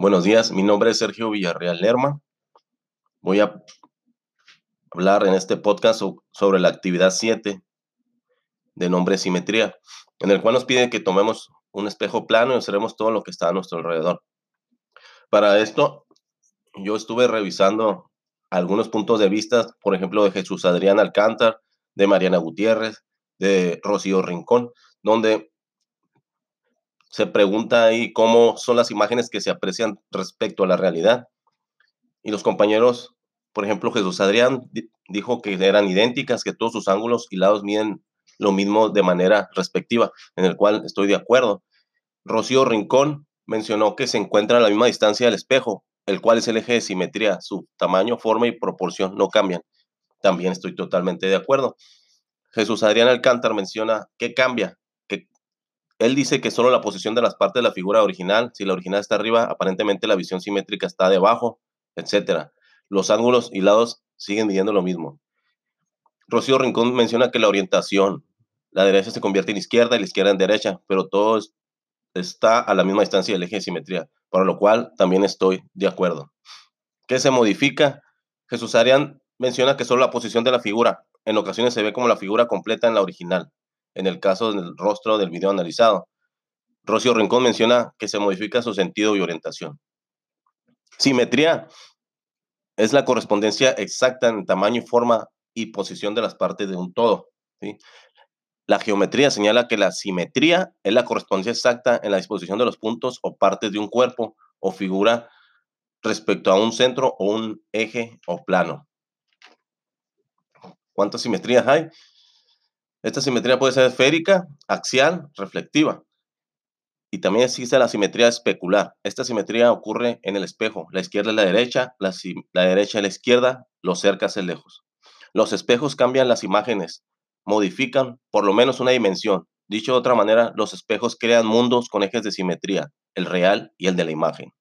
Buenos días, mi nombre es Sergio Villarreal Lerma. Voy a hablar en este podcast sobre la actividad 7 de nombre simetría, en el cual nos pide que tomemos un espejo plano y observemos todo lo que está a nuestro alrededor. Para esto, yo estuve revisando algunos puntos de vista, por ejemplo, de Jesús Adrián Alcántar, de Mariana Gutiérrez, de Rocío Rincón, donde se pregunta ahí cómo son las imágenes que se aprecian respecto a la realidad. Y los compañeros, por ejemplo, Jesús Adrián dijo que eran idénticas, que todos sus ángulos y lados miden lo mismo de manera respectiva, en el cual estoy de acuerdo. Rocío Rincón mencionó que se encuentra a la misma distancia del espejo, el cual es el eje de simetría. Su tamaño, forma y proporción no cambian. También estoy totalmente de acuerdo. Jesús Adrián Alcántar menciona que cambia, él dice que solo la posición de las partes de la figura original, si la original está arriba, aparentemente la visión simétrica está debajo, etc. Los ángulos y lados siguen midiendo lo mismo. Rocío Rincón menciona que la orientación, la derecha se convierte en izquierda y la izquierda en derecha, pero todo está a la misma distancia del eje de simetría, para lo cual también estoy de acuerdo. ¿Qué se modifica? Jesús Arián menciona que solo la posición de la figura, en ocasiones se ve como la figura completa en la original en el caso del rostro del video analizado. Rocío Rincón menciona que se modifica su sentido y orientación. Simetría es la correspondencia exacta en tamaño forma y posición de las partes de un todo. La geometría señala que la simetría es la correspondencia exacta en la disposición de los puntos o partes de un cuerpo o figura respecto a un centro o un eje o plano. ¿Cuántas simetrías hay? Esta simetría puede ser esférica, axial, reflectiva. Y también existe la simetría especular. Esta simetría ocurre en el espejo. La izquierda es la derecha, la, derecha es la izquierda, lo cerca es lejos. Los espejos cambian las imágenes, modifican por lo menos una dimensión. Dicho de otra manera, los espejos crean mundos con ejes de simetría, el real y el de la imagen.